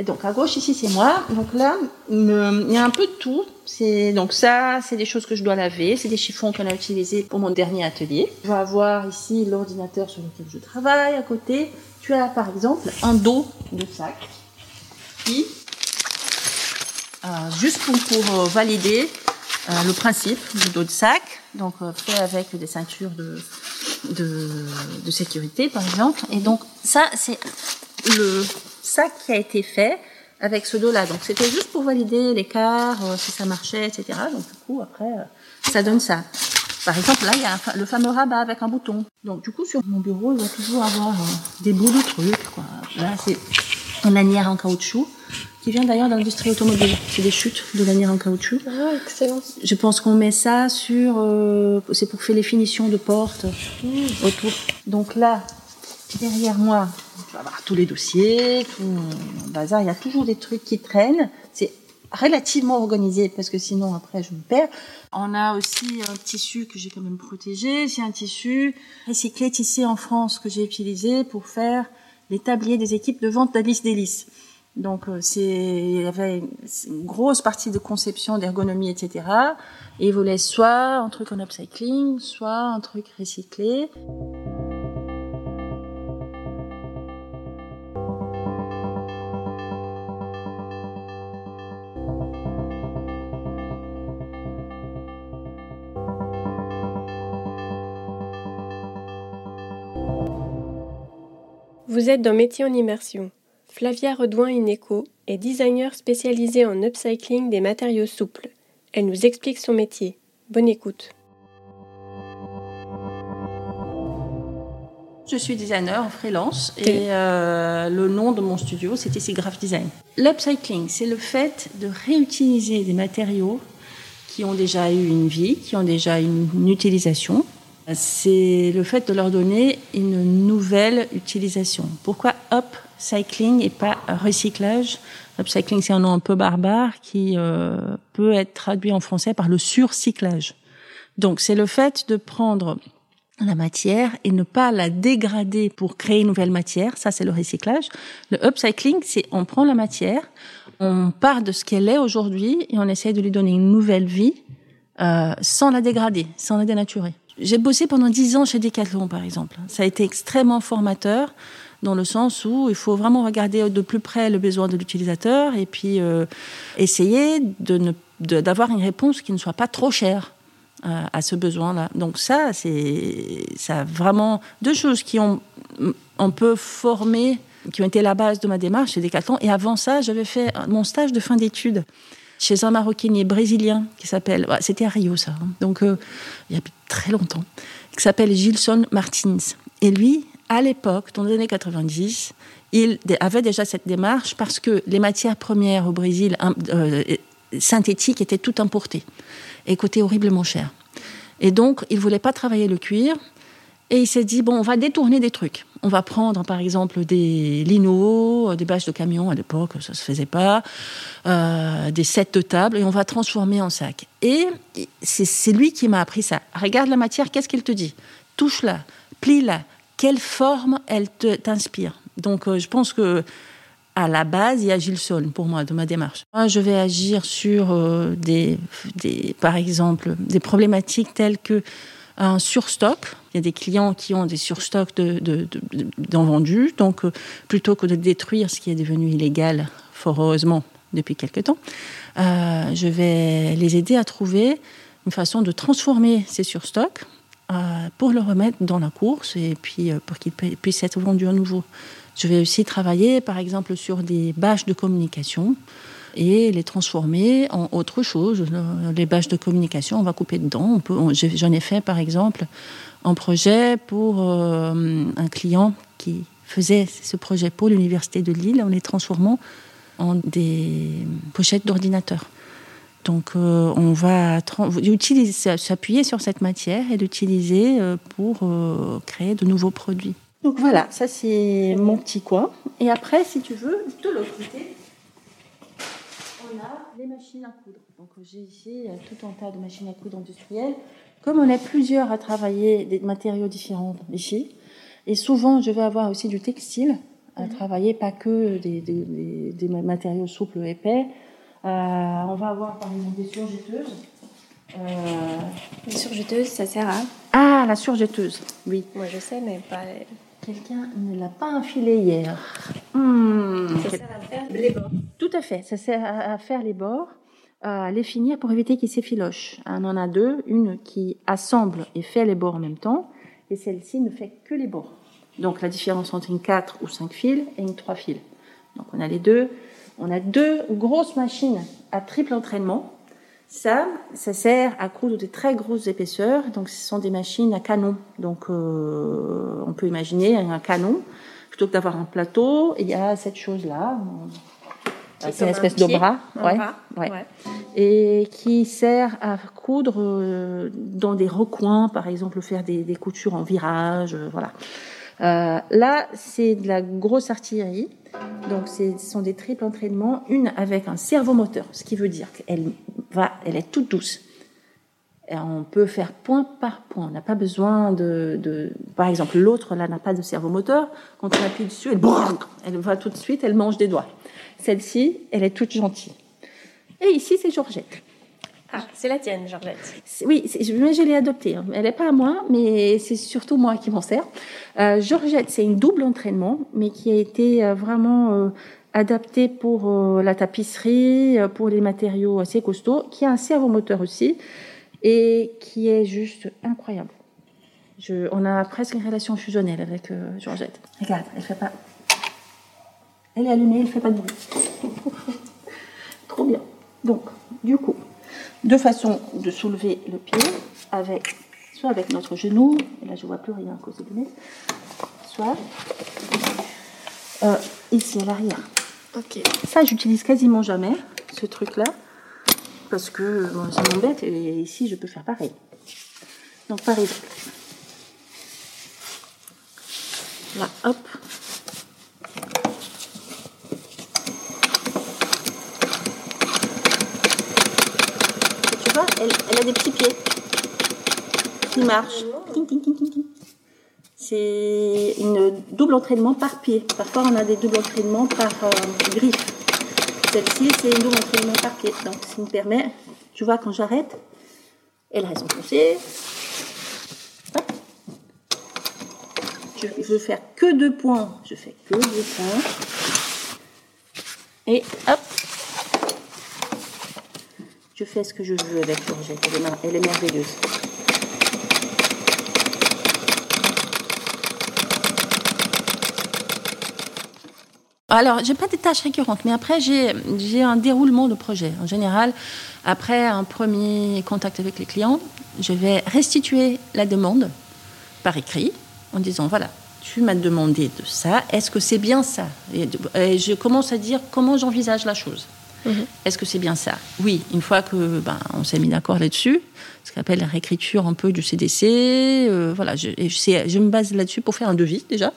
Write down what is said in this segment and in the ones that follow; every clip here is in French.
Donc à gauche ici c'est moi. Donc là il y a un peu de tout. C'est donc ça c'est des choses que je dois laver. C'est des chiffons qu'on a utilisés pour mon dernier atelier. Je vais avoir ici l'ordinateur sur lequel je travaille. À côté tu as par exemple un dos de sac qui euh, juste pour, euh, valider euh, le principe du dos de sac, donc fait avec des ceintures de, de sécurité par exemple. Et donc ça c'est le sac qui a été fait avec ce dos-là. Donc c'était juste pour valider l'écart, si ça marchait, etc. Donc du coup après ça donne ça. Par exemple, là, il y a le fameux rabat avec un bouton. Donc, du coup, sur mon bureau, il va toujours avoir des bouts de trucs. Quoi. Là, c'est une lanière en caoutchouc qui vient d'ailleurs de l'industrie automobile. C'est des chutes de lanières en caoutchouc. Ah, excellent. Je pense qu'on met ça sur, euh, c'est pour faire les finitions de portes mmh. autour. Donc là, derrière moi, tu vas avoir tous les dossiers, tout le bazar. Il y a toujours des trucs qui traînent. C'est relativement organisé parce que sinon après je me perds. On a aussi un tissu que j'ai quand même protégé. C'est un tissu recyclé tissé en France que j'ai utilisé pour faire les tabliers des équipes de vente d'Alice Délice. Donc euh, c'est il y avait une grosse partie de conception, d'ergonomie, etc. Et il voulait soit un truc en upcycling, soit un truc recyclé. Vous êtes dans Métier en immersion. Flavia Redouin-Ineco est designer spécialisée en upcycling des matériaux souples. Elle nous explique son métier. Bonne écoute. Je suis designer en freelance et euh, le nom de mon studio, c'est ici Graph Design. L'upcycling, c'est le fait de réutiliser des matériaux qui ont déjà eu une vie, qui ont déjà une, une utilisation. C'est le fait de leur donner une nouvelle utilisation. Pourquoi up cycling et pas recyclage? Upcycling, c'est un nom un peu barbare qui euh, peut être traduit en français par le surcyclage. Donc, c'est le fait de prendre la matière et ne pas la dégrader pour créer une nouvelle matière. Ça, c'est le recyclage. Le upcycling, c'est on prend la matière, on part de ce qu'elle est aujourd'hui et on essaie de lui donner une nouvelle vie euh, sans la dégrader, sans la dénaturer. J'ai bossé pendant dix ans chez Decathlon, par exemple. Ça a été extrêmement formateur dans le sens où il faut vraiment regarder de plus près le besoin de l'utilisateur et puis euh, essayer de d'avoir une réponse qui ne soit pas trop chère euh, à ce besoin-là. Donc ça, c'est ça vraiment deux choses qui ont un peu formé, qui ont été la base de ma démarche chez Decathlon. Et avant ça, j'avais fait mon stage de fin d'études chez un Maroquinier brésilien qui s'appelle, c'était à Rio ça, hein. donc euh, il y a très longtemps, qui s'appelle Gilson Martins. Et lui, à l'époque, dans les années 90, il avait déjà cette démarche parce que les matières premières au Brésil euh, synthétiques étaient toutes importées et coûtaient horriblement cher. Et donc, il voulait pas travailler le cuir. Et il s'est dit, bon, on va détourner des trucs. On va prendre, par exemple, des linos, des bâches de camion, à l'époque, ça se faisait pas, euh, des sets de table, et on va transformer en sac. Et c'est lui qui m'a appris ça. Regarde la matière, qu'est-ce qu'elle te dit? Touche-la, plie-la, quelle forme elle t'inspire? Donc, euh, je pense que à la base, il y a Gilson pour moi de ma démarche. Moi, je vais agir sur euh, des, par exemple, des problématiques telles que un surstock. Il y a des clients qui ont des surstocks de, de, vendus, donc euh, plutôt que de détruire ce qui est devenu illégal, fort heureusement depuis quelque temps, je vais les aider à trouver une façon de transformer ces surstocks euh, pour le remettre dans la course et puis euh, pour qu'il puisse être vendu à nouveau. Je vais aussi travailler, par exemple, sur des bâches de communication et les transformer en autre chose. Les bâches de communication, on va couper dedans. J'en ai fait, par exemple, un projet pour euh, un client qui faisait ce projet pour l'Université de Lille en les transformant en des pochettes d'ordinateur. Donc euh, on va s'appuyer sur cette matière et l'utiliser euh, pour euh, créer de nouveaux produits. Donc voilà, ça c'est mon petit coin. Et après, si tu veux, de l'autre côté, a les machines à coudre. Donc j'ai ici tout un tas de machines à coudre industrielles. Comme on est plusieurs à travailler des matériaux différents ici, et souvent je vais avoir aussi du textile à mhm. travailler pas que des, matériaux souples épais. Euh, on va avoir par exemple des surjeteuses. Euh, les surjeteuses, ça sert à Ah, la surjetteuse, oui. Moi je sais, mais pas. Quelqu'un ne l'a pas enfilé hier. Hmm. Ça sert à faire les bords. Tout à fait, ça sert à faire les bords à les finir pour éviter qu'ils s'effilochent. On en a deux, une qui assemble et fait les bords en même temps, et celle-ci ne fait que les bords. Donc la différence entre une 4 ou 5 fils et une 3 fils. Donc on a les deux. On a deux grosses machines à triple entraînement. Ça, ça sert à coudre de très grosses épaisseurs. Donc ce sont des machines à canon. Donc euh, on peut imaginer un canon. Plutôt que d'avoir un plateau, il y a cette chose-là. C'est une espèce de bras, ouais, ouais. et qui sert à coudre euh, dans des recoins, par exemple, faire des, des coutures en virage, euh, voilà. Euh, là, c'est de la grosse artillerie, donc ce sont des triples entraînements, une avec un servomoteur, ce qui veut dire qu'elle va, elle est toute douce. Et on peut faire point par point. On n'a pas besoin de, de par exemple, l'autre là n'a pas de servomoteur. Quand on appuie dessus, elle, elle va tout de suite, elle mange des doigts. Celle-ci, elle est toute gentille. Et ici, c'est Georgette. Ah, c'est la tienne, Georgette. Oui, mais je l'ai adoptée. Hein. Elle n'est pas à moi, mais c'est surtout moi qui m'en sers. Euh, Georgette, c'est une double entraînement, mais qui a été euh, vraiment euh, adaptée pour la tapisserie, pour les matériaux assez costauds, qui a un servomoteur aussi, et qui est juste incroyable. Je, on a presque une relation fusionnelle avec Georgette. Regarde, elle fait pas elle est allumée, elle ne fait pas de bruit. Trop bien. Donc, du coup, deux façons de soulever le pied, avec, soit avec notre genou, et là je ne vois plus rien à cause des lunettes, soit euh, ici à l'arrière. Ok. Ça, j'utilise quasiment jamais, ce truc-là, parce que ça m'embête, et ici je peux faire pareil. Donc, par exemple, là, hop, elle, a des petits pieds qui marchent. C'est une double entraînement par pied. Parfois, on a des doubles entraînements par euh, griffe. Celle-ci, c'est une double entraînement par pied. Donc, ça me permet, tu vois, quand j'arrête, elle reste enfoncée. Je veux faire que deux points. Je fais que deux points. Et hop, je fais ce que je veux avec Georgette. Elle est, merveilleuse. Alors, j'ai pas des tâches récurrentes, mais après, j'ai un déroulement de projet. En général, après un premier contact avec les clients, je vais restituer la demande par écrit en disant voilà, tu m'as demandé de ça, est-ce que c'est bien ça? Et je commence à dire comment j'envisage la chose. Mhm. Est-ce que c'est bien ça? Oui, une fois que ben, on s'est mis d'accord là-dessus, ce qu'on appelle la réécriture un peu du CDC, euh, voilà, je, me base là-dessus pour faire un devis déjà,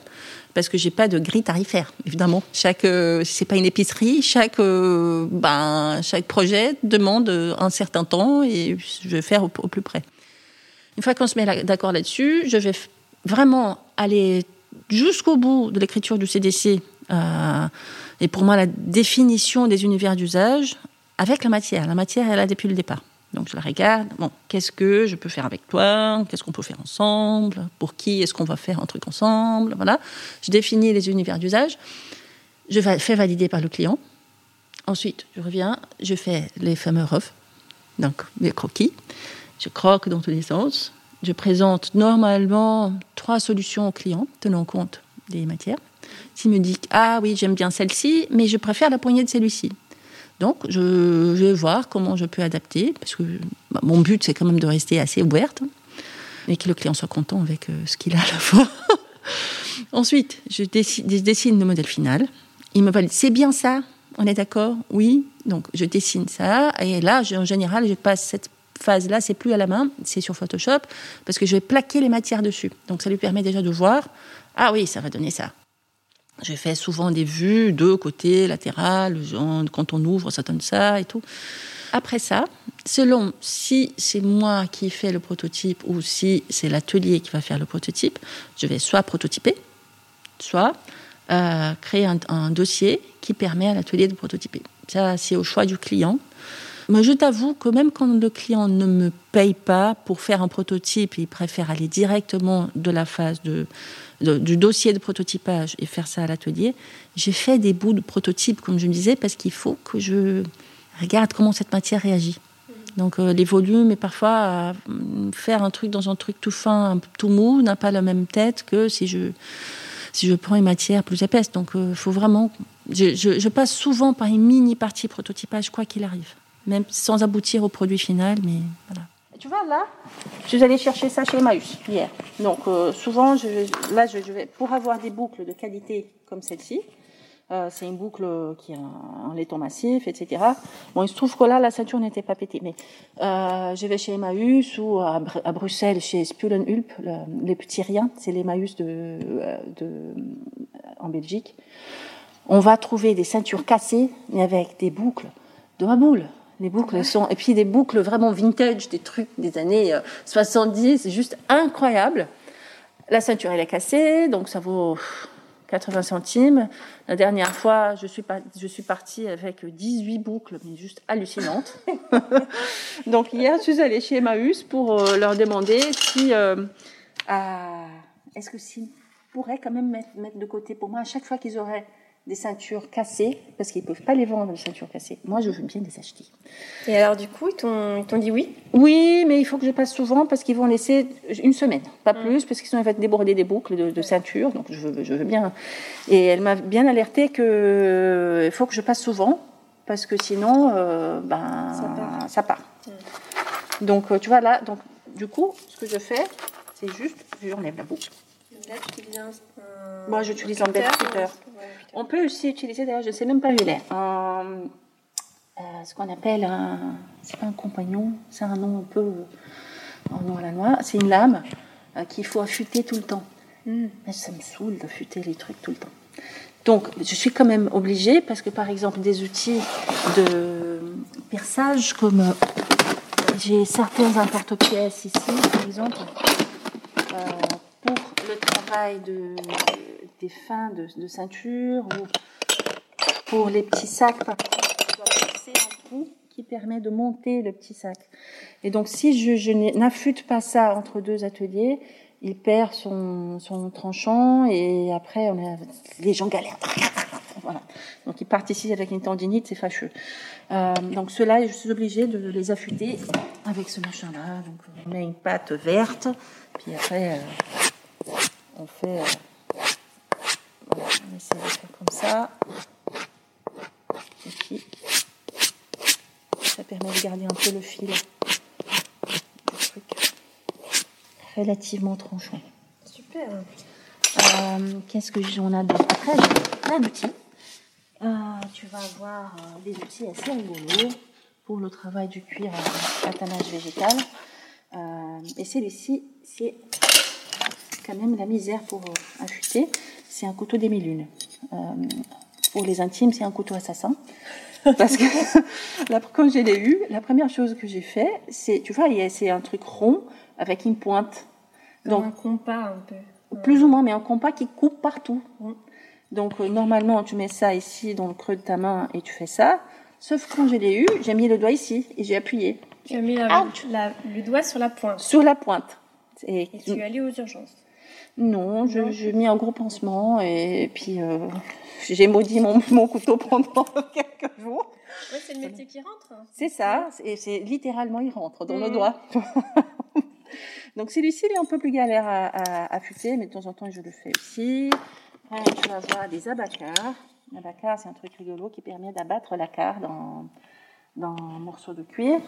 parce que j'ai pas de grille tarifaire, évidemment. Chaque, euh, c'est pas une épicerie, chaque, euh, ben, chaque projet demande un certain temps et je vais faire au, plus près. Une fois qu'on se met d'accord là-dessus, je vais vraiment aller jusqu'au bout de l'écriture du CDC. Et pour moi, la définition des univers d'usage avec la matière. La matière, elle a depuis le départ. Donc je la regarde. Bon, qu'est-ce que je peux faire avec toi? Qu'est-ce qu'on peut faire ensemble? Pour qui est-ce qu'on va faire un truc ensemble? Voilà. Je définis les univers d'usage. Je fais valider par le client. Ensuite, je reviens, je fais les fameux refs, donc les croquis. Je croque dans tous les sens. Je présente normalement trois solutions au client, tenant compte des matières. S'il me dit ah oui j'aime bien celle-ci, mais je préfère la poignée de celui-ci. Donc je, vais voir comment je peux adapter parce que bah, mon but c'est quand même de rester assez ouverte et que le client soit content avec euh, ce qu'il a à la fois. Ensuite, je, dessine le modèle final. Il me valide. C'est bien ça? On est d'accord? Oui. Donc je dessine ça et là, en général, je passe cette phase-là, c'est plus à la main, c'est sur Photoshop parce que je vais plaquer les matières dessus. Donc ça lui permet déjà de voir. Ah oui, ça va donner ça. Je fais souvent des vues de côté, latéral, quand on ouvre, ça donne ça et tout. Après ça, selon si c'est moi qui fais le prototype ou si c'est l'atelier qui va faire le prototype, je vais soit prototyper, soit créer un, dossier qui permet à l'atelier de prototyper. Ça, c'est au choix du client. Moi, je t'avoue que même quand le client ne me paye pas pour faire un prototype, il préfère aller directement de la phase de, du dossier de prototypage et faire ça à l'atelier. J'ai fait des bouts de prototype, comme je me disais, parce qu'il faut que je regarde comment cette matière réagit. Donc euh, les volumes et parfois faire un truc dans un truc tout fin, tout mou n'a pas la même tête que si je si je prends une matière plus épaisse. Donc il euh, faut vraiment. Je, je, passe souvent par une mini partie prototypage quoi qu'il arrive, même sans aboutir au produit final, mais voilà. Tu vois là, je suis allée chercher ça chez Emmaüs hier. Donc souvent, je, là, je, vais pour avoir des boucles de qualité comme celle-ci, euh, c'est une boucle qui est en, laiton massif, etc. Bon, il se trouve que là, la ceinture n'était pas pétée. Mais euh, je vais chez Emmaüs ou à, Bruxelles, chez Spulenhulp, les petits riens, c'est l'Emmaüs de, euh, de, en Belgique. On va trouver des ceintures cassées, mais avec des boucles de ma boule. Les boucles sont, et puis des boucles vraiment vintage, des trucs des années 70, c'est juste incroyable. La ceinture, elle est cassée, donc ça vaut 80 centimes. La dernière fois, je suis, pas, je suis partie avec 18 boucles, mais juste hallucinantes. Donc hier, je suis allée chez Emmaüs pour euh, leur demander si... Euh, est-ce que s'ils pourraient quand même mettre, mettre, de côté pour moi à chaque fois qu'ils auraient des ceintures cassées, parce qu'ils ne peuvent pas les vendre, les ceintures cassées. Moi, je veux bien les acheter. Et alors, du coup, ils t'ont dit oui? Oui, mais il faut que je passe souvent parce qu'ils vont laisser une semaine, pas mm. plus, parce qu'ils sont en fait déborder des boucles de, de ceinture, donc je veux, je veux bien. Et elle m'a bien alerté qu'il faut que je passe souvent, parce que sinon, euh, ben, ça part. Mm. Donc, euh, tu vois, là, donc, du coup, ce que je fais, c'est juste, j'enlève la boucle. Là, tu utilises un. Moi, j'utilise un bel on peut aussi utiliser, d'ailleurs, je ne sais même pas où il est, euh, ce qu'on appelle un. C'est pas un compagnon, c'est un nom un peu en noir à la noix. C'est une lame euh, qu'il faut affûter tout le temps. Hmm. Mais ça me saoule d'affûter les trucs tout le temps. Donc, je suis quand même obligée, parce que par exemple, des outils de perçage, comme euh, j'ai certains importe-pièces ici, par exemple, pour le travail de des fins de, ceinture ou pour les petits sacs, fixer un trou qui permet de monter le petit sac. Et donc, si je, n'affûte pas ça entre deux ateliers, il perd son, tranchant et après, les gens galèrent. Voilà. Donc, ils partent ici avec une tendinite, c'est fâcheux. Euh, donc, ceux-là, je suis obligée de les affûter avec ce machin-là. Donc, on met une pâte verte, puis après, euh, on fait. Euh, on essaie de faire comme ça. Et puis, ça permet de garder un peu le fil truc relativement tranchant. Super. Euh, qu'est-ce que j'en ai d'autre? Après, j'ai plein d'outils. Euh, tu vas avoir euh, des outils assez rigolos pour le travail du cuir à tannage végétal. et celui-ci, c'est quand même la misère pour affûter c'est un couteau des mille euh, pour les intimes, c'est un couteau assassin. Parce que quand je l'ai eu, la première chose que j'ai fait, c'est, tu vois, c'est un truc rond avec une pointe. Donc, un compas un peu. Plus ou moins, mais un compas qui coupe partout. Donc euh, normalement, tu mets ça ici dans le creux de ta main et tu fais ça. Sauf quand je l'ai eu, j'ai mis le doigt ici et j'ai appuyé. Tu as mis le doigt sur la pointe. Sur la pointe. Et, et tu es allé aux urgences. Non, je, je mis un gros pansement et puis euh, j'ai maudit mon, mon, couteau pendant quelques jours. Ouais, c'est le métier qui rentre. C'est ça, et c'est littéralement il rentre dans le mmh. doigt. Donc celui-ci il est un peu plus galère à, à, affûter, mais de temps en temps je le fais aussi. Après, tu vas avoir des abacars. L'abacar, c'est un truc rigolo qui permet d'abattre la carre dans, dans un morceau de cuir.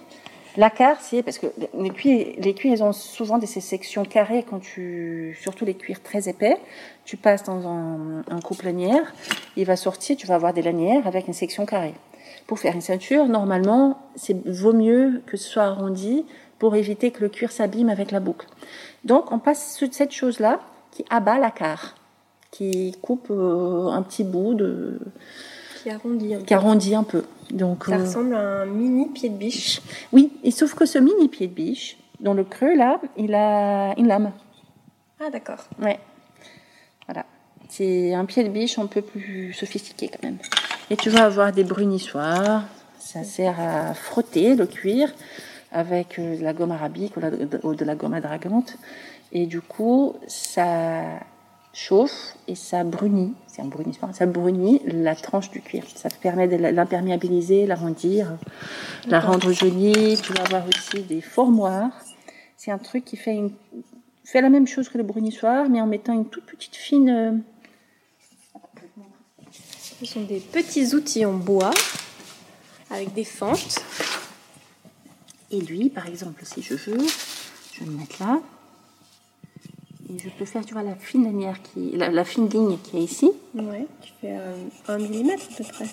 L'acard, c'est parce que les cuirs, les cuirs, ils ont souvent des sections carrées quand tu, surtout les cuirs très épais. Tu passes dans un, un coupe lanière, il va sortir, tu vas avoir des lanières avec une section carrée. Pour faire une ceinture, normalement, c'est vaut mieux que ce soit arrondi pour éviter que le cuir s'abîme avec la boucle. Donc, on passe cette chose-là qui abat la carre, qui coupe euh, un petit bout de, qui arrondit un peu. Qui arrondit un peu. Donc, ça euh, ressemble à un mini pied de biche. Oui, et sauf que ce mini pied de biche, dans le creux là, il a une lame. Ah d'accord. Ouais. Voilà. c'est un pied de biche un peu plus sophistiqué quand même. Et tu vas avoir des brunissoirs. Ça sert à frotter le cuir avec euh, de la gomme arabique ou, de la gomme adragante. Et du coup, ça chauffe et ça brunit. C'est un brunissoir. Ça brunit la tranche du cuir. Ça permet de l'imperméabiliser, l'arrondir, la rendre jolie. Tu vas avoir aussi des formoirs. C'est un truc qui fait, une, fait la même chose que le brunissoir, mais en mettant une toute petite fine. euh, Ce sont des petits outils en bois avec des fentes. Et lui, par exemple, si je veux, je vais le mettre là. Et je peux faire, tu vois, la fine lanière qui, la, la fine ligne qui est ici. Ouais, qui fait euh, un millimètre à peu près.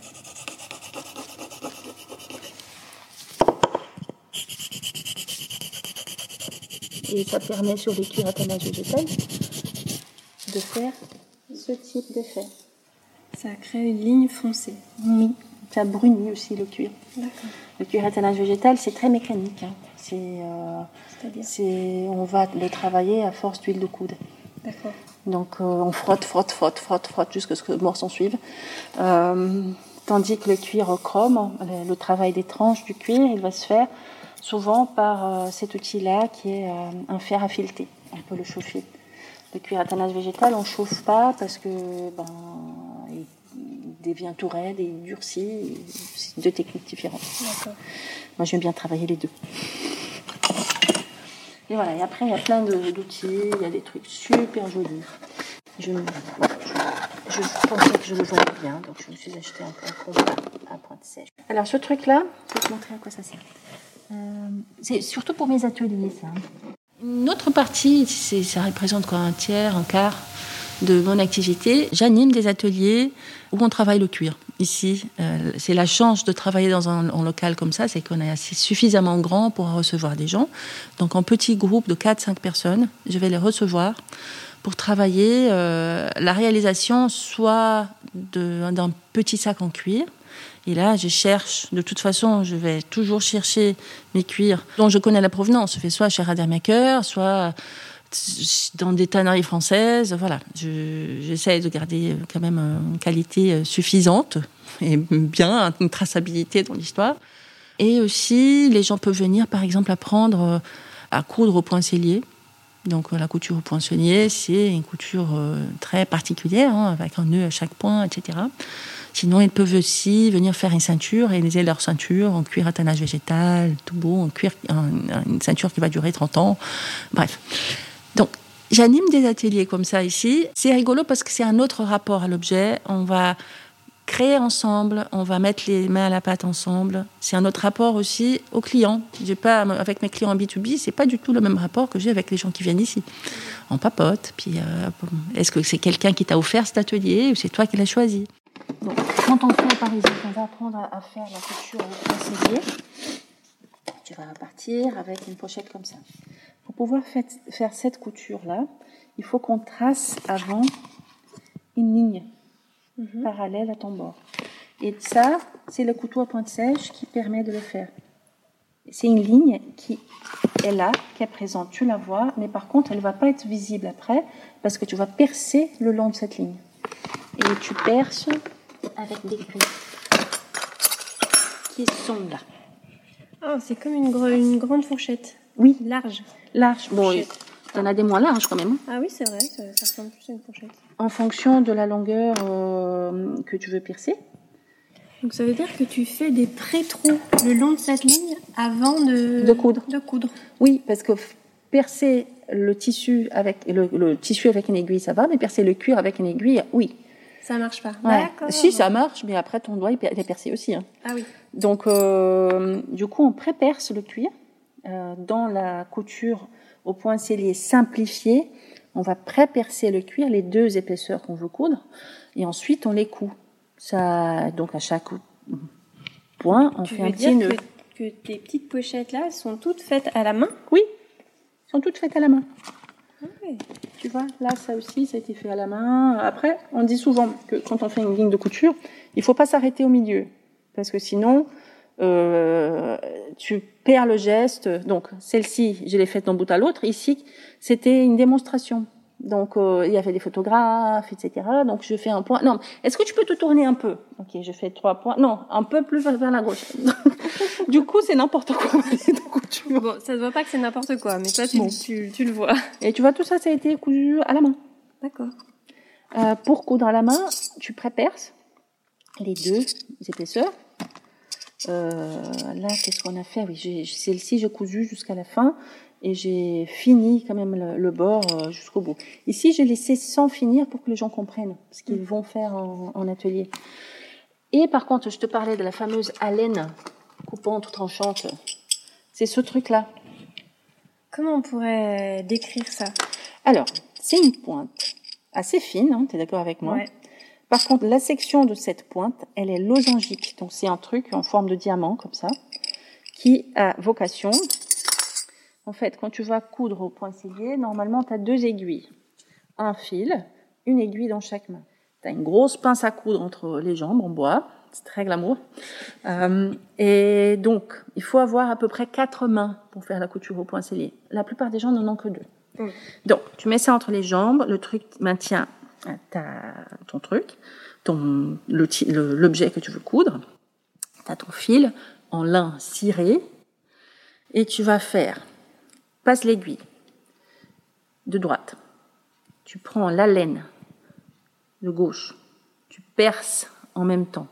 Et ça permet sur les cuirs à tannage végétal de faire ce type d'effet. Ça crée une ligne foncée. Oui, ça brunit aussi le cuir. Le cuir à tannage végétal, c'est très mécanique. hein. C'est, euh, C'est-à-dire on va le travailler à force d'huile de coude. D'accord. Donc euh, on frotte, frotte, frotte, frotte, frotte jusqu'à ce que le morceau suive. Euh, tandis que le cuir au chrome, le, le travail des tranches du cuir, il va se faire souvent par euh, cet outil-là qui est un fer à fileter. On peut le chauffer. Le cuir à tannage végétal, on ne chauffe pas parce que ben, il devient tout raide et il durcit. C'est deux techniques différentes. Moi, j'aime bien travailler les deux. Et voilà, et après, il y a plein d'outils, il y a des trucs super jolis. Je, pensais que je le vendais bien, donc je me suis acheté un combat à pointe sèche. Alors, ce truc-là, je vais te montrer à quoi ça sert. Euh, c'est surtout pour mes ateliers, ça. Une autre partie, ça représente quoi Un tiers, un quart? De mon activité. J'anime des ateliers où on travaille le cuir. Ici, euh, c'est la chance de travailler dans un, local comme ça, c'est qu'on est assez suffisamment grand pour recevoir des gens. Donc en petit groupe de 4-5 personnes, je vais les recevoir pour travailler euh, la réalisation soit d'un petit sac en cuir. Et là, je cherche, de toute façon, je vais toujours chercher mes cuirs dont je connais la provenance. Je fais soit chez Radermaker, soit dans des tanneries françaises. Voilà, Je- j'essaie de garder euh, quand même euh, une qualité euh, suffisante et bien, une traçabilité dans l'histoire. Et aussi, les gens peuvent venir, par exemple, apprendre à coudre au poincellier. Donc, la couture au poinçonnier, c'est une couture très particulière, hein, avec un nœud à chaque point, etc. Sinon, ils peuvent aussi venir faire une ceinture, réaliser leur ceinture en cuir à tannage végétal, tout beau, en cuir, un- une ceinture qui va durer 30 ans. Bref. Donc, j'anime des ateliers comme ça ici. C'est rigolo parce que c'est un autre rapport à l'objet. On va créer ensemble, on va mettre les mains à la pâte ensemble. C'est un autre rapport aussi aux clients. J'ai pas avec mes clients en B2B, c'est pas du tout le même rapport que j'ai avec les gens qui viennent ici. On papote, puis euh, est-ce que c'est quelqu'un qui t'a offert cet atelier ou c'est toi qui l'as choisi? Donc, quand on fait par exemple, on va apprendre à, faire la couture poinçonnier. Tu vas partir avec une pochette comme ça. Pour pouvoir faire cette couture-là, il faut qu'on trace avant une ligne parallèle à ton bord. Et ça, c'est le couteau à pointe sèche qui permet de le faire. C'est une ligne qui est là, qui est présente. Tu la vois, mais par contre, elle ne va pas être visible après parce que tu vas percer le long de cette ligne. Et tu perces avec des grilles qui sont là. Ah, c'est comme une grande fourchette. Oui, Large. large. Bon, Fourchette. tu en as des moins larges quand même. hein. Ah oui, c'est vrai, ça, ça ressemble plus à une fourchette. En fonction de la longueur euh, que tu veux percer. Donc ça veut dire que tu fais des pré-trous le long de cette ligne avant de, De coudre. De coudre. Oui, parce que percer le tissu avec le, le tissu avec une aiguille, ça va, mais percer le cuir avec une aiguille, oui. Ça marche pas. Ouais. D'accord. Si, ça marche, mais après ton doigt il il est percé aussi. hein. Ah oui. Donc, euh, du coup, on pré-perce le cuir dans la couture au point scellé simplifié. On va pré-percer le cuir, les deux épaisseurs qu'on veut coudre, et ensuite on les coud. Ça, donc à chaque point, on Tu fait veux un dire petit nœud. que, que tes petites pochettes là sont toutes faites à la main? Oui, elles sont toutes faites à la main. Oui. Tu vois, là, ça aussi, ça a été fait à la main. Après, on dit souvent que quand on fait une ligne de couture, il faut pas s'arrêter au milieu. Parce que sinon, euh, tu perds le geste. Donc, celle-ci, je l'ai faite d'un bout à l'autre. Ici, c'était une démonstration. Donc, euh, il y avait des photographes, etc. Donc, je fais un point. Non, est-ce que tu peux te tourner un peu? Ok, je fais trois points. Non, un peu plus vers la gauche. du coup, c'est n'importe quoi. bon, ça se voit pas que c'est n'importe quoi, mais toi, tu, tu, tu, le vois. Et tu vois, tout ça, ça a été cousu à la main. D'accord. Euh, pour coudre à la main, tu préperces les deux épaisseurs. Euh, là, qu'est-ce qu'on a fait? Oui, celle-ci, j'ai cousu jusqu'à la fin et j'ai fini quand même le, bord euh, jusqu'au bout. Ici, j'ai laissé sans finir pour que les gens comprennent ce qu'ils vont faire en, atelier. Et par contre, je te parlais de la fameuse haleine coupante ou tranchante. C'est ce truc-là. Comment on pourrait décrire ça? Alors, c'est une pointe assez fine, hein, tu es d'accord avec moi? Par contre, la section de cette pointe, elle est losangique. Donc, c'est un truc en forme de diamant, comme ça, qui a vocation en fait, quand tu vas coudre au poinçillier, normalement, tu as deux aiguilles. Un fil, une aiguille dans chaque main. Tu as une grosse pince à coudre entre les jambes en bois. C'est très glamour. Euh, et donc, il faut avoir à peu près quatre mains pour faire la couture au poinçillier. La plupart des gens n'en ont que deux. Donc, tu mets ça entre les jambes. Le truc maintient ton truc, ton l'objet que tu veux coudre. Tu as ton fil en lin ciré. Et tu vas faire passe l'aiguille de droite. Tu prends la de gauche. Tu perces en même temps.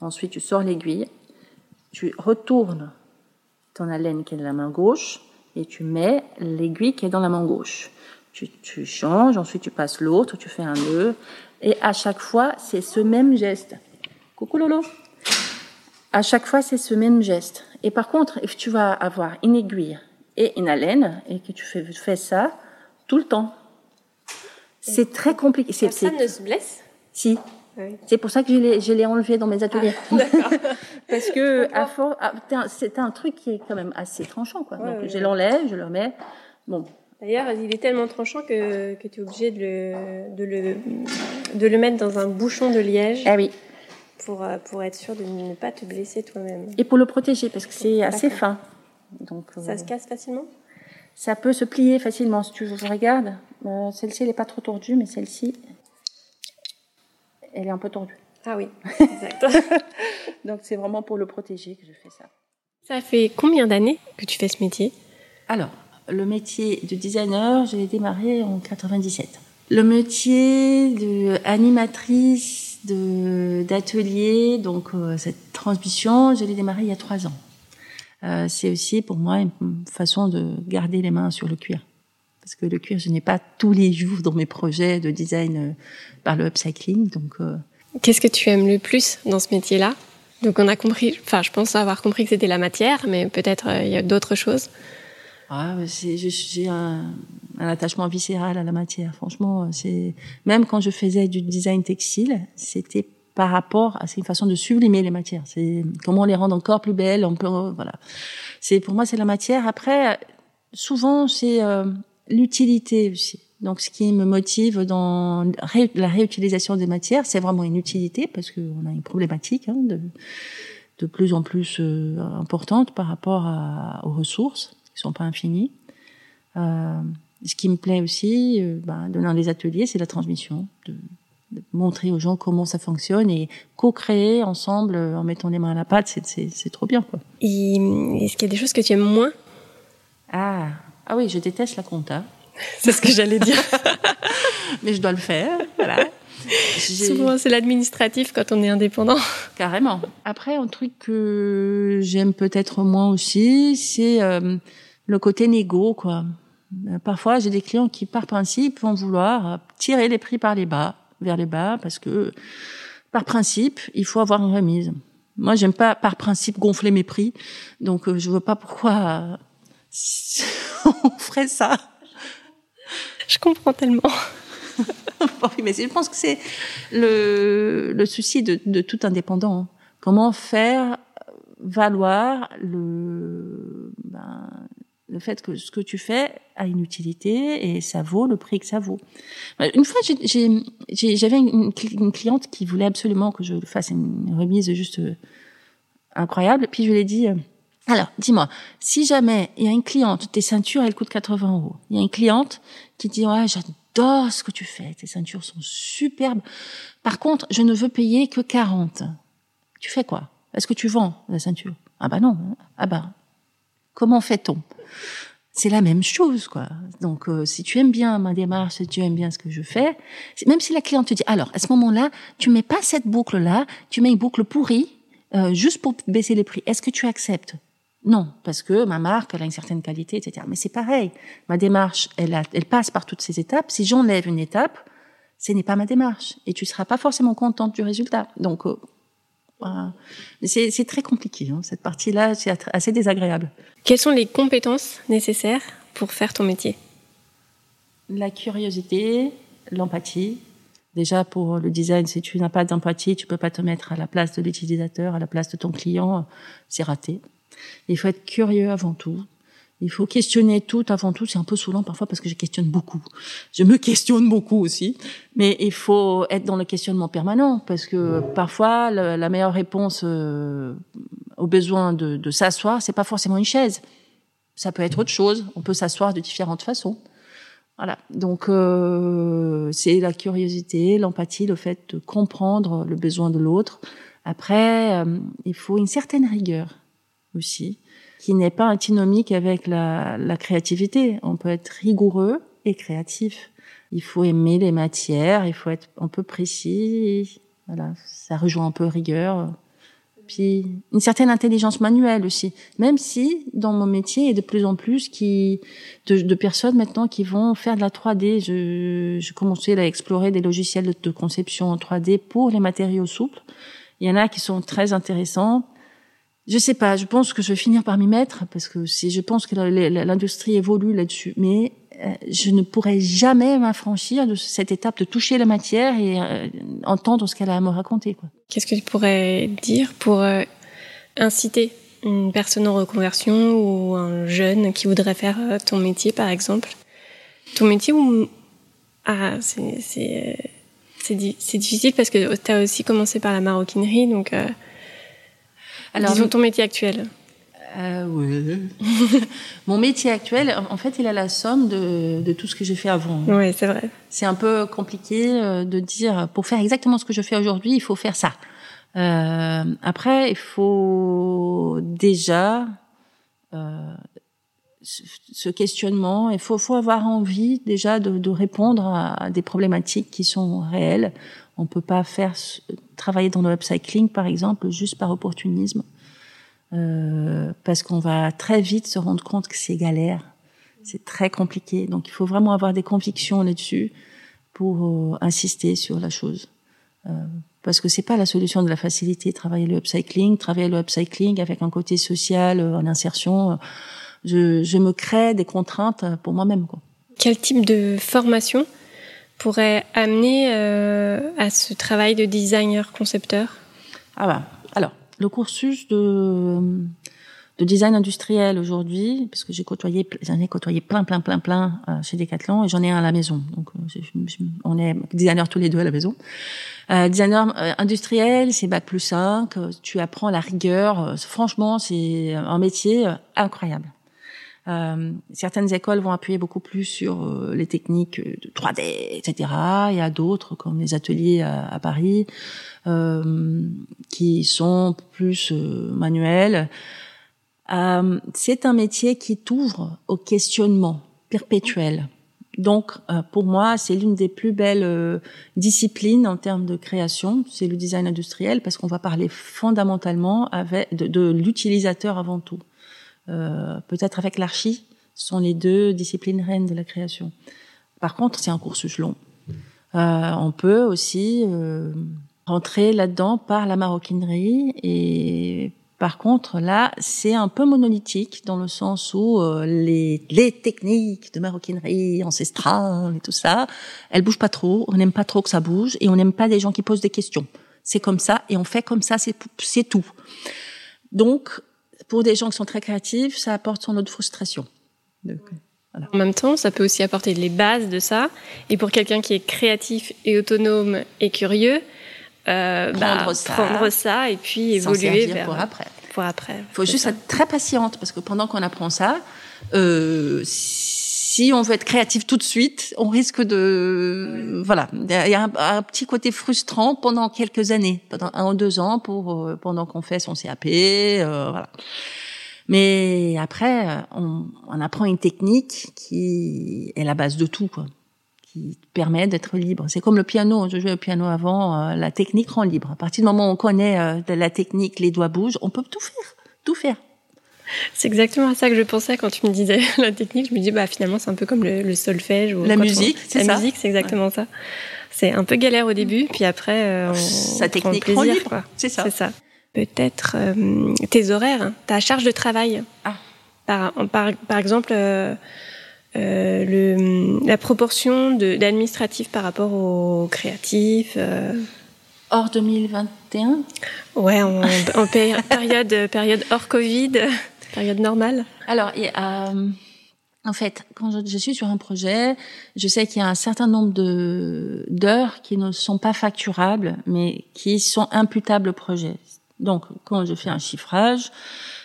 Ensuite, tu sors l'aiguille. Tu retournes ton haleine qui est dans la main gauche et tu mets l'aiguille qui est dans la main gauche. Tu, tu changes, ensuite tu passes l'autre, tu fais un nœud. Et à chaque fois, c'est ce même geste. Coucou Lolo. À chaque fois, c'est ce même geste. Et par contre, tu vas avoir une aiguille et une haleine et que tu fais, fais ça tout le temps. C'est très compliqué. Personne ne se blesse Si. C'est pour ça que je l'ai enlevé dans mes ateliers. Ah, Parce que à ah, c'est un truc qui est quand même assez tranchant. Quoi. Donc je l'enlève, je le remets. Bon. D'ailleurs, il est tellement tranchant que, que tu es obligé de le, de, le, de le mettre dans un bouchon de liège. Ah oui. Pour, euh, pour être sûr de ne pas te blesser toi-même. Et pour le protéger, parce que c'est assez fin. Donc, ça se euh, casse facilement Ça peut se plier facilement. Si tu regardes, euh, celle-ci, elle n'est pas trop tordue, mais celle-ci, elle est un peu tordue. Ah oui, exact. Donc c'est vraiment pour le protéger que je fais ça. Ça fait combien d'années que tu fais ce métier? Alors, le métier de designer, j'ai démarré en 97. Le métier d'animatrice d'atelier, donc euh, cette transmission, je l'ai démarré il y a trois ans. Euh, c'est aussi pour moi une façon de garder les mains sur le cuir. Parce que le cuir, je n'ai pas tous les jours dans mes projets de design euh, par le upcycling. Donc, euh, Qu'est-ce que tu aimes le plus dans ce métier-là? Donc on a compris, enfin je pense avoir compris que c'était la matière, mais peut-être il y a d'autres choses. Ah, j'ai un, un, attachement viscéral à la matière. Franchement, c'est même quand je faisais du design textile, c'était par rapport à c'est une façon de sublimer les matières. C'est comment les rendre encore plus belles. On peut voilà. C'est pour moi c'est la matière. Après, souvent c'est euh, l'utilité aussi. Donc, ce qui me motive dans la réutilisation des matières, c'est vraiment une utilité parce qu'on a une problématique hein, de, de plus en plus euh, importante par rapport à, aux ressources qui sont pas infinies. Euh, ce qui me plaît aussi, euh, ben, dans les ateliers, c'est la transmission de, montrer aux gens comment ça fonctionne et co-créer ensemble euh, en mettant les mains à la pâte, c'est trop bien. Quoi. Est-ce qu'il y a des choses que tu aimes moins? Ah. ah oui, je déteste la compta. c'est ce que j'allais dire. Mais je dois le faire, voilà. Souvent, c'est l'administratif quand on est indépendant. Carrément. Après, un truc que j'aime peut-être moins aussi, c'est euh, le côté négo, quoi. Euh, parfois, j'ai des clients qui, par principe, vont vouloir tirer les prix par les bas vers les bas parce que par principe, il faut avoir une remise. Moi, j'aime pas par principe gonfler mes prix, donc euh, je vois pas pourquoi on ferait ça. Je comprends tellement. oui, mais je pense que c'est le, le souci de, de tout indépendant. Hein. Comment faire valoir le, le fait que ce que tu fais a une utilité et ça vaut le prix que ça vaut. Une fois, j'avais une, cliente qui voulait absolument que je fasse une remise juste euh, incroyable. Puis je lui ai dit, euh, Alors, dis-moi, si jamais il y a une cliente, tes ceintures, elles coûtent 80 euros. Il y a une cliente qui dit, ouais, j'adore ce que tu fais, tes ceintures sont superbes. Par contre, je ne veux payer que 40. Tu fais quoi? Est-ce que tu vends la ceinture? Ah bah non. Ah bah, comment fait-on? C'est la même chose, quoi. Donc, euh, si tu aimes bien ma démarche, si tu aimes bien ce que je fais, même si la cliente te dit, alors, à ce moment-là, tu mets pas cette boucle-là, tu mets une boucle pourrie, euh, juste pour baisser les prix. Est-ce que tu acceptes? Non, parce que ma marque, elle a une certaine qualité, etc. Mais c'est pareil. Ma démarche, elle, elle passe par toutes ces étapes. Si j'enlève une étape, ce n'est pas ma démarche. Et tu seras pas forcément contente du résultat. Donc, euh, c'est très compliqué. Hein. Cette partie-là, c'est assez désagréable. Quelles sont les compétences nécessaires pour faire ton métier? La curiosité, l'empathie. Déjà, pour le design, si tu n'as pas d'empathie, tu peux pas te mettre à la place de l'utilisateur, à la place de ton client. C'est raté. Il faut être curieux avant tout. Il faut questionner tout avant tout. C'est un peu saoulant parfois parce que je questionne beaucoup. Je me questionne beaucoup aussi. Mais il faut être dans le questionnement permanent parce que parfois la, meilleure réponse euh, au besoin de, de s'asseoir, c'est pas forcément une chaise. Ça peut être autre chose. On peut s'asseoir de différentes façons. Voilà. Donc euh, c'est la curiosité, l'empathie, le fait de comprendre le besoin de l'autre. Après, euh, il faut une certaine rigueur aussi qui n'est pas antinomique avec la, la, créativité. On peut être rigoureux et créatif. Il faut aimer les matières, il faut être un peu précis. Voilà, ça rejoint un peu rigueur. Puis une certaine intelligence manuelle aussi. Même si dans mon métier, il y a de plus en plus qui, de, de personnes maintenant qui vont faire de la 3D. Je, je commençais à explorer des logiciels de, de conception en 3D pour les matériaux souples. Il y en a qui sont très intéressants je sais pas, je pense que je vais finir par m'y mettre parce que si je pense que l'industrie évolue là-dessus, mais euh, je ne pourrai jamais m'affranchir de cette étape de toucher la matière et euh, entendre ce qu'elle a à me raconter. Qu'est-ce que tu pourrais dire pour euh, inciter une personne en reconversion ou un jeune qui voudrait faire ton métier, par exemple? Ton métier ou ah c'est c'est difficile parce que tu as aussi commencé par la maroquinerie, donc alors, Disons ton métier actuel. Euh, oui. Mon métier actuel, en fait, il a la somme de, de tout ce que j'ai fait avant. Oui, c'est vrai. C'est un peu compliqué euh, de dire, pour faire exactement ce que je fais aujourd'hui, il faut faire ça. Euh, après, il faut déjà euh, ce questionnement, il faut, faut avoir envie déjà de, de, répondre à des problématiques qui sont réelles. On peut pas faire travailler dans le upcycling, par exemple, juste par opportunisme, euh, parce qu'on va très vite se rendre compte que c'est galère, c'est très compliqué. Donc, il faut vraiment avoir des convictions là-dessus pour euh, insister sur la chose. Euh, parce que c'est pas la solution de la facilité, travailler le upcycling, travailler le upcycling avec un côté social, euh, en insertion. Je, je me crée des contraintes pour moi-même. Quel type de formation pourrait amener euh, à ce travail de designer concepteur? Ah bah, alors le cursus de de design industriel aujourd'hui, parce que j'ai côtoyé, j'en ai côtoyé plein, plein, plein, plein euh, chez Decathlon et j'en ai un à la maison. Donc, euh, on est designers tous les deux à la maison. Euh, designer industriel, c'est bac plus 5. Tu apprends la rigueur. franchement, c'est un métier incroyable. Euh, certaines écoles vont appuyer beaucoup plus sur euh, les techniques de 3D, etc. Il y a d'autres, comme les ateliers à, Paris, euh, qui sont plus euh, manuels. c'est un métier qui t'ouvre au questionnement perpétuel. Donc, pour moi, c'est l'une des plus belles disciplines en termes de création. C'est le design industriel parce qu'on va parler fondamentalement de l'utilisateur avant tout. Euh, peut-être avec l'archi, sont les deux disciplines reines de la création. Par contre, c'est un cursus long. Euh, on peut aussi euh, rentrer là-dedans par la maroquinerie et par contre, là, c'est un peu monolithique dans le sens où les, les techniques de maroquinerie ancestrale et tout ça, elles bougent pas trop. On n'aime pas trop que ça bouge et on n'aime pas des gens qui posent des questions. C'est comme ça et on fait comme ça, c'est tout. Donc, pour des gens qui sont très créatifs, ça apporte son autre frustration. En même temps, ça peut aussi apporter les bases de ça. Et pour quelqu'un qui est créatif et autonome et curieux, euh, Prendre bah, ça. prendre ça et puis évoluer vers pour après. pour après. Il faut juste ça. être très patiente parce que pendant qu'on apprend ça, euh, si on veut être créatif tout de suite, on risque de voilà, il y a un, un petit côté frustrant pendant quelques années, pendant un ou deux ans pour euh, pendant qu'on fait son CAP, euh, voilà. Mais après, on, on apprend une technique qui est la base de tout, quoi qui permet d'être libre. C'est comme le piano. Je jouais au piano avant. euh, la technique rend libre. À partir du moment où on connaît euh, de la technique, les doigts bougent, on peut tout faire, tout faire. C'est exactement à ça que je pensais quand tu me disais la technique. Je me dis bah finalement c'est un peu comme le, le solfège ou La on- musique, c'est La ça. musique, c'est exactement ça. C'est un peu galère au début, puis après euh, on Sa prend technique plaisir, rend libre. C'est ça. C'est ça. Peut-être euh, tes horaires, hein, ta charge de travail. Ah. Par, par, par exemple, euh, euh, le, la proportion de- d'administratif par rapport au créatif. euh, Hors 2021, ouais, en, en péri- période, période hors Covid, période normale. Alors, euh, en fait, quand je, suis sur un projet, je sais qu'il y a un certain nombre de d'heures qui ne sont pas facturables, mais qui sont imputables au projet. Donc, quand je fais un chiffrage,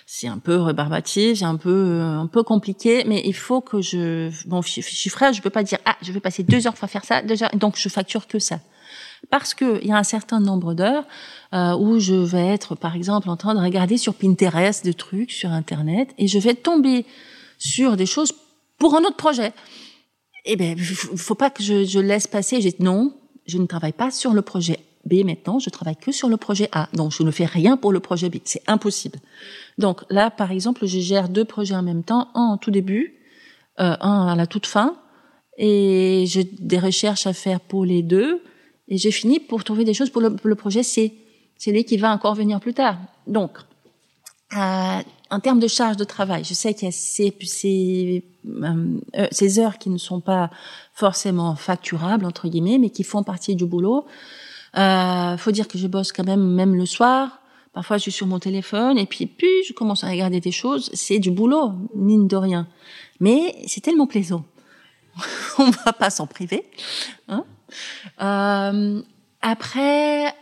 c'est un peu rébarbatif, c'est un peu un peu compliqué, mais il faut que je chi- chiffrage, je peux pas dire ah je vais passer deux heures pour faire ça, deux heures, donc je facture que ça parce que il y a un certain nombre d'heures euh, où je vais être, par exemple, en train de regarder sur Pinterest des trucs sur Internet et je vais tomber sur des choses pour un autre projet. Eh ben, faut pas que je, je laisse passer. J'ai non, je ne travaille pas sur le projet B maintenant, je travaille que sur le projet A. Donc, je ne fais rien pour le projet B. C'est impossible. Donc là, par exemple, je gère deux projets en même temps, un en tout début, euh, un à la toute fin, et j'ai des recherches à faire pour les deux. Et j'ai fini pour trouver des choses pour le, projet C. C'est lui qui va encore venir plus tard. Donc, euh, en termes de charge de travail, je sais qu'il y a ces, ces, euh, euh, ces heures qui ne sont pas forcément facturables, entre guillemets, mais qui font partie du boulot. Euh, faut dire que je bosse quand même, même le soir. Parfois, je suis sur mon téléphone et puis, puis je commence à regarder des choses. C'est du boulot, mine de rien. Mais c'est tellement plaisant. On va pas s'en priver. Hein euh, après,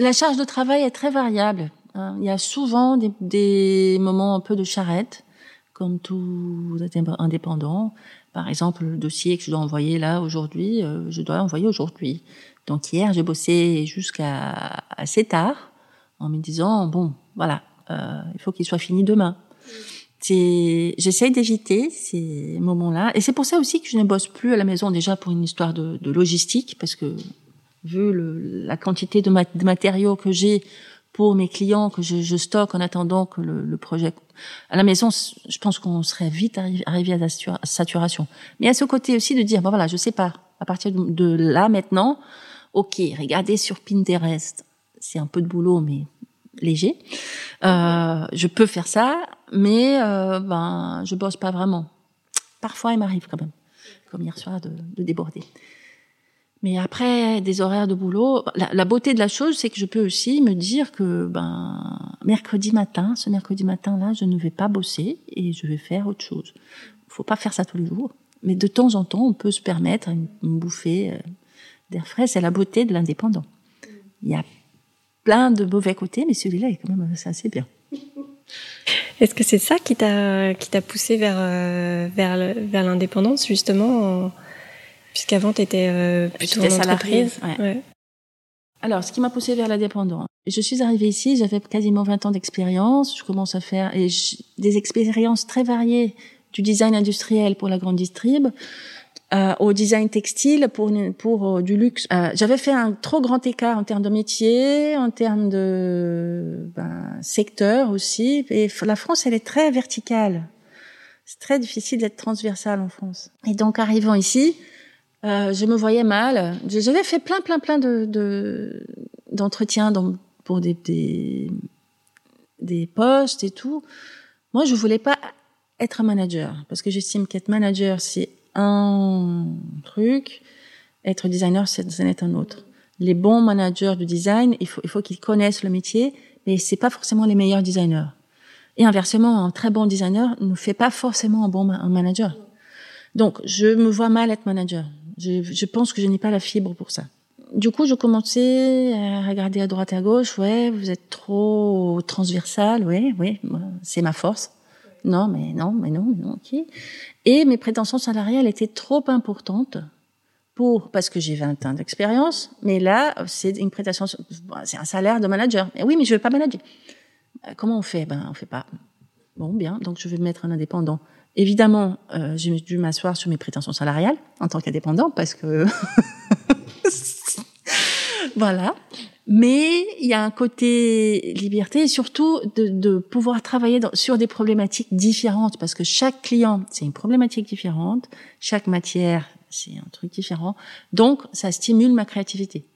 la charge de travail est très variable. hein. Il y a souvent des, des moments un peu de charrette, comme tout indépendant. Par exemple, le dossier que je dois envoyer là aujourd'hui, euh, je dois l'envoyer aujourd'hui. Donc hier, j'ai bossé jusqu'à assez tard en me disant bon, voilà, euh, il faut qu'il soit fini demain. J'essaye d'éviter ces moments-là, et c'est pour ça aussi que je ne bosse plus à la maison déjà pour une histoire de, logistique, parce que vu le, la quantité de, mat- de matériaux que j'ai pour mes clients que je, je stocke en attendant que le, le projet à la maison, je pense qu'on serait vite arri- arrivé à la satura- saturation. Mais a ce côté aussi de dire bon voilà, je sais pas à partir de là maintenant, ok, regardez sur Pinterest, c'est un peu de boulot mais léger. Euh, je peux faire ça, mais euh, ben je bosse pas vraiment. Parfois, il m'arrive quand même, comme hier soir, de, de déborder. Mais après des horaires de boulot, la, la beauté de la chose, c'est que je peux aussi me dire que ben mercredi matin, ce mercredi matin là, je ne vais pas bosser et je vais faire autre chose. Faut pas faire ça tous les jours, mais de temps en temps, on peut se permettre une, une bouffée euh, d'air frais. C'est la beauté de l'indépendant. Il y a plein de mauvais côtés, mais celui-là est quand même c'est assez bien. Est-ce que c'est ça qui t'a qui t'a poussé vers euh, vers le- vers l'indépendance justement, en- puisqu'avant tu étais euh, plutôt en salariée, entreprise? ouais. Alors, ce qui m'a poussée vers l'indépendant, je suis arrivée ici, j'avais quasiment 20 ans d'expérience, je commence à faire et j- des expériences très variées, du design industriel pour la grande distrib, euh, au design textile pour pour euh, du luxe. Euh, j'avais fait un trop grand écart en termes de métier, en termes de ben, secteur aussi. Et la France, elle est très verticale. C'est très difficile d'être transversale en France. Et donc, arrivant ici, euh, je me voyais mal. J'avais fait plein, plein, plein de de- d'entretiens dans- pour des, des des postes et tout. Moi, je voulais pas être un manager parce que j'estime qu'être manager c'est un truc, être designer c'est est un autre. Les bons managers du design, il faut il faut qu'ils connaissent le métier, mais c'est pas forcément les meilleurs designers. Et inversement, un très bon designer ne fait pas forcément un bon un manager. Donc, je me vois mal être manager. Je, je pense que je n'ai pas la fibre pour ça. du coup, je commençais à regarder à droite et à gauche. Ouais, vous êtes trop transversal. Oui, oui, c'est ma force. Non, mais non, mais non, mais non, ok. Et mes prétentions salariales étaient trop importantes pour, parce que j'ai 20 ans d'expérience, mais là, c'est une prétention, c'est un salaire de manager. Mais oui, mais je veux pas manager. Euh, comment on fait? Ben, on fait pas. Bon, bien. Donc, je vais me mettre un indépendant. Évidemment, euh, j'ai dû m'asseoir sur mes prétentions salariales en tant qu'indépendant parce que voilà. Mais il y a un côté liberté et surtout de, de pouvoir travailler dans, sur des problématiques différentes parce que chaque client, c'est une problématique différente, chaque matière, c'est un truc différent. Donc, ça stimule ma créativité.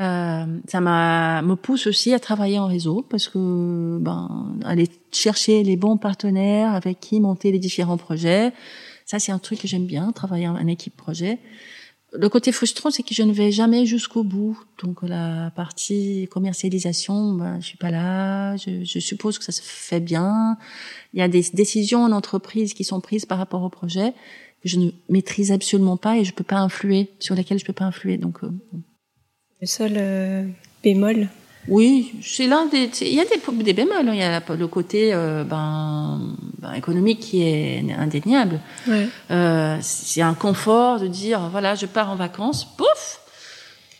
Euh, ça m'a me pousse aussi à travailler en réseau parce que ben aller chercher les bons partenaires avec qui monter les différents projets. Ça, c'est un truc que j'aime bien, travailler en équipe projet le côté frustrant, c'est que je ne vais jamais jusqu'au bout. Donc la partie commercialisation, ben, je suis pas là. Je, je, suppose que ça se fait bien. Il y a des décisions en entreprise qui sont prises par rapport au projet que je ne maîtrise absolument pas et je peux pas influer sur lesquelles je peux pas influer. Donc euh, le seul euh, bémol oui, c'est l'un des. Il y a des, des bémols. Hein. Il y a le côté euh, ben, ben, économique qui est indéniable. Ouais. Euh, c'est un confort de dire voilà, je pars en vacances, pouf.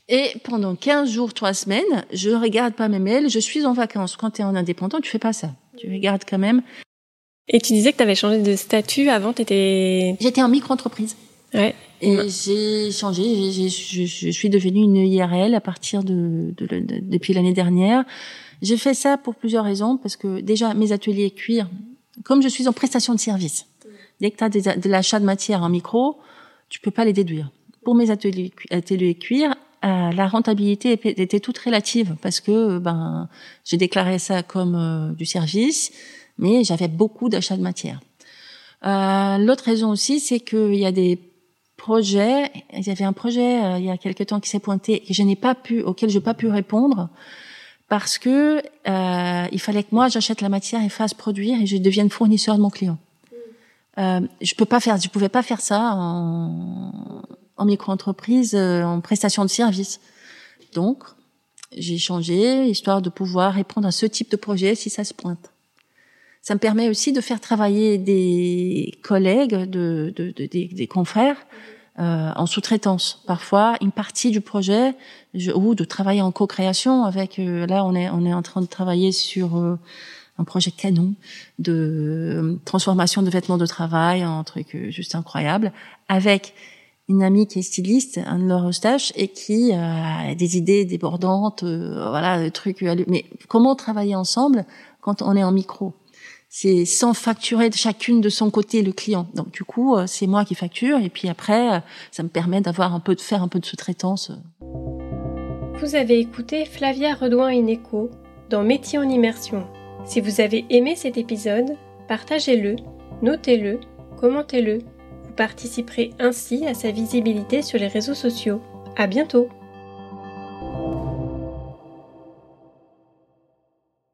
Et pendant 15 jours, 3 semaines, je regarde pas mes mails, je suis en vacances. Quand tu es en indépendant, tu fais pas ça. Tu regardes quand même. Et tu disais que tu avais changé de statut avant, tu étais... J'étais en micro-entreprise. Ouais. Et j'ai changé, je, je, suis devenue une IRL à partir de, de, de depuis l'année dernière. J'ai fait ça pour plusieurs raisons, parce que déjà mes ateliers cuir, comme je suis en prestation de service, dès que tu as de l'achat de matière en micro, tu peux pas les déduire. Pour mes ateliers, ateliers cuir, euh, la rentabilité était toute relative parce que ben j'ai déclaré ça comme euh, du service, mais j'avais beaucoup d'achats de matière. Euh, L'autre raison aussi, c'est qu'il y a des projet. Il y avait un projet euh, il y a quelque temps qui s'est pointé que je n'ai pas pu, auquel je n'ai pas pu répondre parce que euh, il fallait que moi j'achète la matière et fasse produire et je devienne fournisseur de mon client. Euh, je peux pas faire, je pouvais pas faire ça en, en micro-entreprise, euh, en prestation de service. Donc, j'ai changé histoire de pouvoir répondre à ce type de projet si ça se pointe. Ça me permet aussi de faire travailler des collègues, de, de, de des, des, confrères euh, en sous-traitance. Parfois, une partie du projet, ou de travailler en co-création avec. Euh, là, on est on est en train de travailler sur euh, un projet canon de euh, transformation de vêtements de travail, un truc juste incroyable, avec une amie qui est styliste, un de leurs stages, et qui a des idées débordantes, voilà, des trucs. Mais comment travailler ensemble quand on est en micro? C'est sans facturer chacune de son côté le client. Donc du coup, euh, c'est moi qui facture et puis après, euh, ça me permet d'avoir un peu de faire un peu de sous-traitance. Vous avez écouté Flavia Redouin Ineco dans Métier en immersion. Si vous avez aimé cet épisode, partagez-le, notez-le, commentez-le. Vous participerez ainsi à sa visibilité sur les réseaux sociaux. À bientôt!